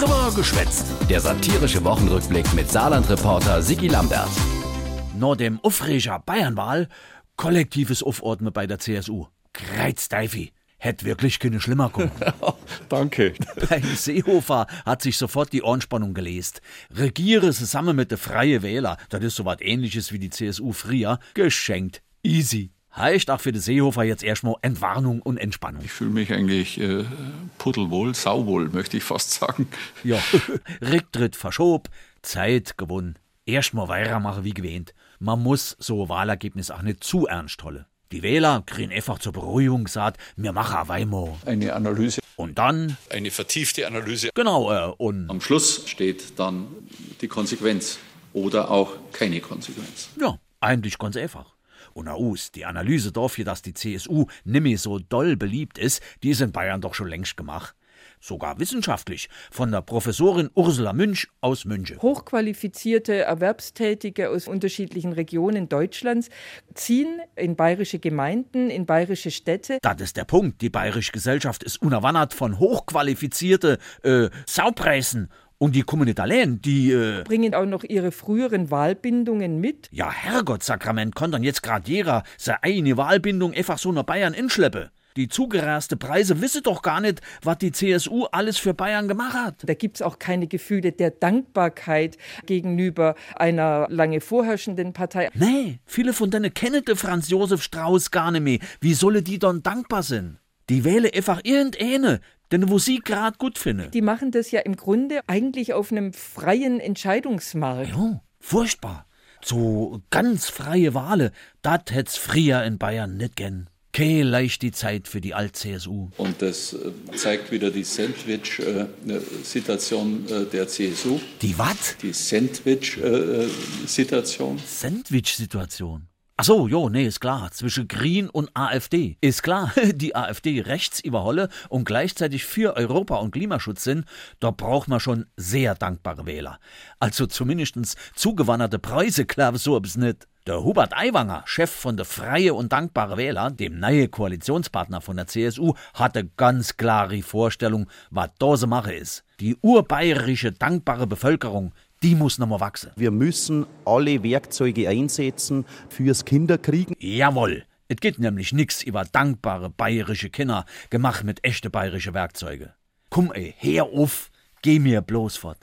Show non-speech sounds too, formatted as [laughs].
Drüber geschwätzt. Der satirische Wochenrückblick mit Saarland-Reporter Sigi Lambert. Nach dem Aufreger Bayernwahl kollektives Aufordnen bei der CSU. Kreizdeifi. Hätte wirklich keine schlimmer kommen. [laughs] Danke. Bei Seehofer hat sich sofort die Anspannung gelesen. Regiere zusammen mit den Freie Wähler, das ist so was ähnliches wie die CSU früher, geschenkt. Easy. Heißt auch für den Seehofer jetzt erstmal Entwarnung und Entspannung. Ich fühle mich eigentlich äh, puddelwohl, sauwohl, möchte ich fast sagen. Ja, [laughs] Rücktritt verschob, Zeit gewonnen. Erstmal weitermachen wie gewähnt. Man muss so ein Wahlergebnis auch nicht zu ernst holen. Die Wähler kriegen einfach zur Beruhigung gesagt, wir machen Weimar. Eine Analyse. Und dann, Eine vertiefte Analyse. genau, äh, und Am Schluss steht dann die Konsequenz oder auch keine Konsequenz. ja, eigentlich ganz einfach. Und aus, die Analyse dafür, dass die CSU nimmer so doll beliebt ist, die ist in Bayern doch schon längst gemacht. Sogar wissenschaftlich, von der Professorin Ursula Münch aus München. Hochqualifizierte Erwerbstätige aus unterschiedlichen Regionen Deutschlands ziehen in bayerische Gemeinden, in bayerische Städte. Das ist der Punkt. Die bayerische Gesellschaft ist unerwandert von hochqualifizierte äh, Saupreisen. Und die Kommunitalen, die, äh, bringen auch noch ihre früheren Wahlbindungen mit. ja, Herrgottsakrament, kann dann jetzt grad jeder seine eigene Wahlbindung einfach so nach Bayern inschleppen. Die zugeraste Preise wisse doch gar nicht, was die CSU alles für Bayern gemacht hat. Da gibt's auch keine Gefühle der Dankbarkeit gegenüber einer lange vorherrschenden Partei. Nee, viele von denen kennen den Franz Josef Strauß gar nicht mehr. Wie solle die dann dankbar sein? Die wähle einfach irgendeine, denn wo sie grad gut finden. Die machen das ja im Grunde eigentlich auf einem freien Entscheidungsmarkt. Ja, furchtbar. So ganz freie Wahlen, dat hätt's früher in Bayern nicht gern. Keine leichte Zeit für die Alt-CSU. Und das äh, zeigt wieder die Sandwich-Situation der CSU. Die wat? Die Sandwich-Situation. Sandwich-Situation. Ach so, jo, nee, ist klar. Zwischen Green und AfD. Ist klar, [laughs] die AfD rechts überholle und gleichzeitig für Europa und Klimaschutz sind, da braucht man schon sehr dankbare Wähler. Also zumindestens zugewanderte Preise, klar, so ob's nicht. Der Hubert Aiwanger, Chef von der Freie und Dankbare Wähler, dem neue Koalitionspartner von der CSU, hatte ganz klare Vorstellung, was da so mache ist. Die urbayerische dankbare Bevölkerung, die muss noch mal wachsen. Wir müssen alle Werkzeuge einsetzen fürs Kinderkriegen. Jawohl. Es geht nämlich nix über dankbare bayerische Kinder, gemacht mit echte bayerische Werkzeuge. Komm ey, her auf, geh mir bloß fort.